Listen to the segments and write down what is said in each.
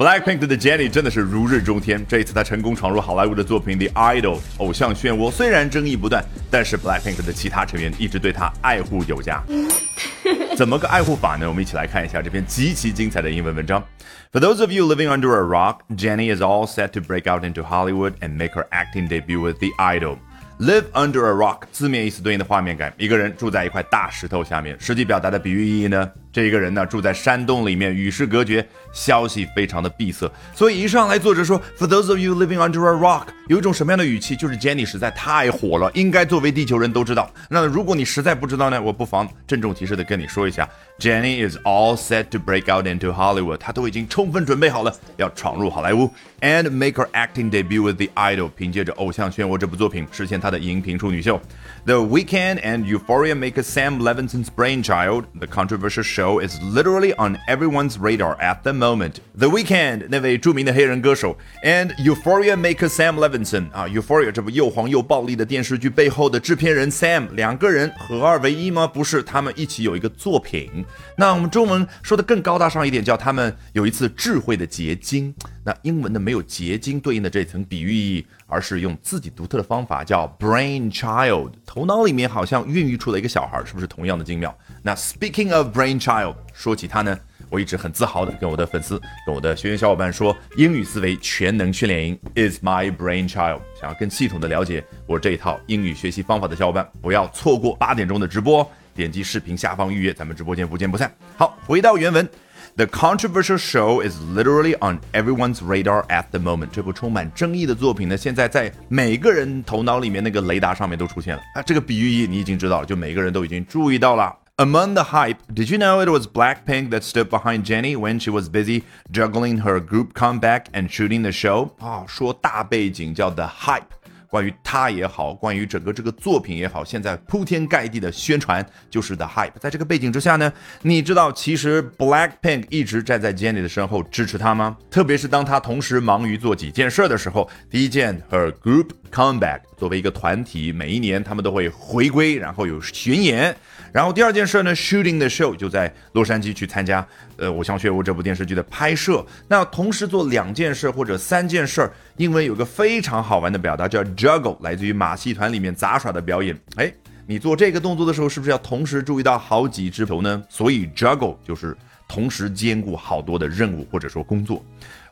Blackpink 的 Jennie 真的是如日中天。这一次，她成功闯入好莱坞的作品《The Idol》偶像漩涡，虽然争议不断，但是 Blackpink 的其他成员一直对她爱护有加。怎么个爱护法呢？我们一起来看一下这篇极其精彩的英文文章。For those of you living under a rock, Jennie is all set to break out into Hollywood and make her acting debut with The Idol. Live under a rock 字面意思对应的画面感，一个人住在一块大石头下面。实际表达的比喻意义呢？ 这一个人呢住在山洞里面，与世隔绝，消息非常的闭塞。所以一上来作者说，For those of you living under a rock，有一种什么样的语气？就是 Jenny 实在太火了，应该作为地球人都知道。那如果你实在不知道呢，我不妨郑重其事的跟你说一下，Jenny is all set to break out into Hollywood，她都已经充分准备好了，要闯入好莱坞，and make her acting debut with The Idol，凭借着《偶像漩涡》这部作品实现她的荧屏处女秀。The Weekend and Euphoria maker Sam Levinson's brainchild, the controversial show is literally on everyone's radar at the moment. The Weeknd 那位着名的黑人歌手 and Euphoria maker Sam Levinson 啊，Euphoria 这部又黄又暴力的电视剧背后的制片人 Sam 两个人合二为一吗？不是，他们一起有一个作品。那我们中文说的更高大上一点，叫他们有一次智慧的结晶。 那英文的没有结晶对应的这层比喻意，而是用自己独特的方法叫 brain child，头脑里面好像孕育出了一个小孩，是不是同样的精妙？那 speaking of brain child，说起他呢，我一直很自豪的跟我的粉丝、跟我的学员小伙伴说，英语思维全能训练营 is my brain child。想要更系统的了解我这一套英语学习方法的小伙伴，不要错过八点钟的直播，点击视频下方预约，咱们直播间不见不散。好，回到原文。The controversial show is literally on everyone's radar at the moment。这部充满争议的作品呢，现在在每个人头脑里面那个雷达上面都出现了啊！这个比喻意你已经知道了，就每个人都已经注意到了。Among the hype, did you know it was Blackpink that stood behind Jennie when she was busy juggling her group comeback and shooting the show？啊，说大背景叫 the hype。 关于他也好，关于整个这个作品也好，现在铺天盖地的宣传就是 The Hype。在这个背景之下呢，你知道其实 Blackpink 一直站在 Jennie 的身后支持他吗？特别是当他同时忙于做几件事的时候，第一件 Her Group Comeback，作为一个团体，每一年他们都会回归，然后有巡演。然后第二件事呢，shooting the show 就在洛杉矶去参加呃《偶像漩涡》这部电视剧的拍摄。那同时做两件事或者三件事，英文有个非常好玩的表达叫 juggle，来自于马戏团里面杂耍的表演。哎，你做这个动作的时候，是不是要同时注意到好几只球呢？所以 juggle 就是同时兼顾好多的任务或者说工作。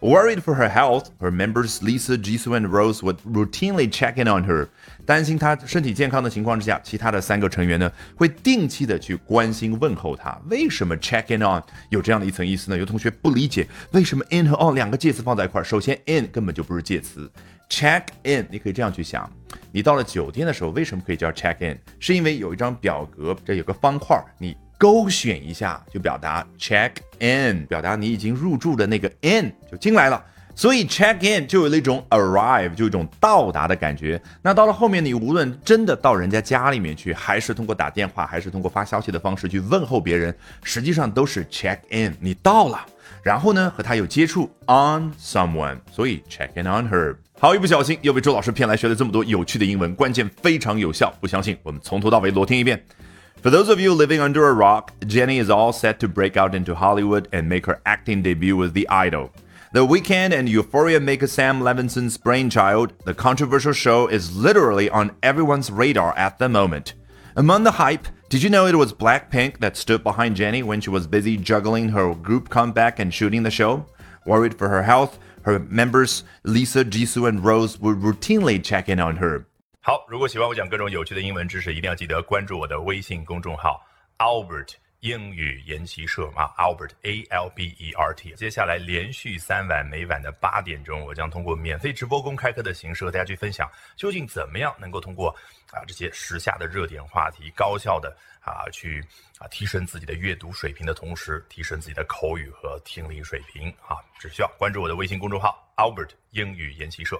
Worried for her health, her members Lisa, Jisoo, and Rose would routinely check in on her. 担心她身体健康的情况之下，其他的三个成员呢会定期的去关心问候她。为什么 check in on 有这样的一层意思呢？有同学不理解为什么 in 和 on 两个介词放在一块儿。首先，in 根本就不是介词，check in 你可以这样去想：你到了酒店的时候，为什么可以叫 check in？是因为有一张表格，这有个方块，你。勾选一下就表达 check in，表达你已经入住的那个 in 就进来了，所以 check in 就有那种 arrive 就一种到达的感觉。那到了后面，你无论真的到人家家里面去，还是通过打电话，还是通过发消息的方式去问候别人，实际上都是 check in，你到了，然后呢和他有接触 on someone，所以 check in on her。好，一不小心又被周老师骗来学了这么多有趣的英文，关键非常有效，不相信我们从头到尾裸听一遍。For those of you living under a rock, Jenny is all set to break out into Hollywood and make her acting debut with The Idol. The Weeknd and Euphoria maker Sam Levinson's brainchild, the controversial show is literally on everyone's radar at the moment. Among the hype, did you know it was Blackpink that stood behind Jenny when she was busy juggling her group comeback and shooting the show? Worried for her health, her members Lisa, Jisoo, and Rose would routinely check in on her. 好，如果喜欢我讲各种有趣的英文知识，一定要记得关注我的微信公众号 Albert 英语研习社啊，Albert A L B E R T。接下来连续三晚，每晚的八点钟，我将通过免费直播公开课的形式和大家去分享，究竟怎么样能够通过啊这些时下的热点话题，高效的啊去啊提升自己的阅读水平的同时，提升自己的口语和听力水平啊，只需要关注我的微信公众号 Albert 英语研习社。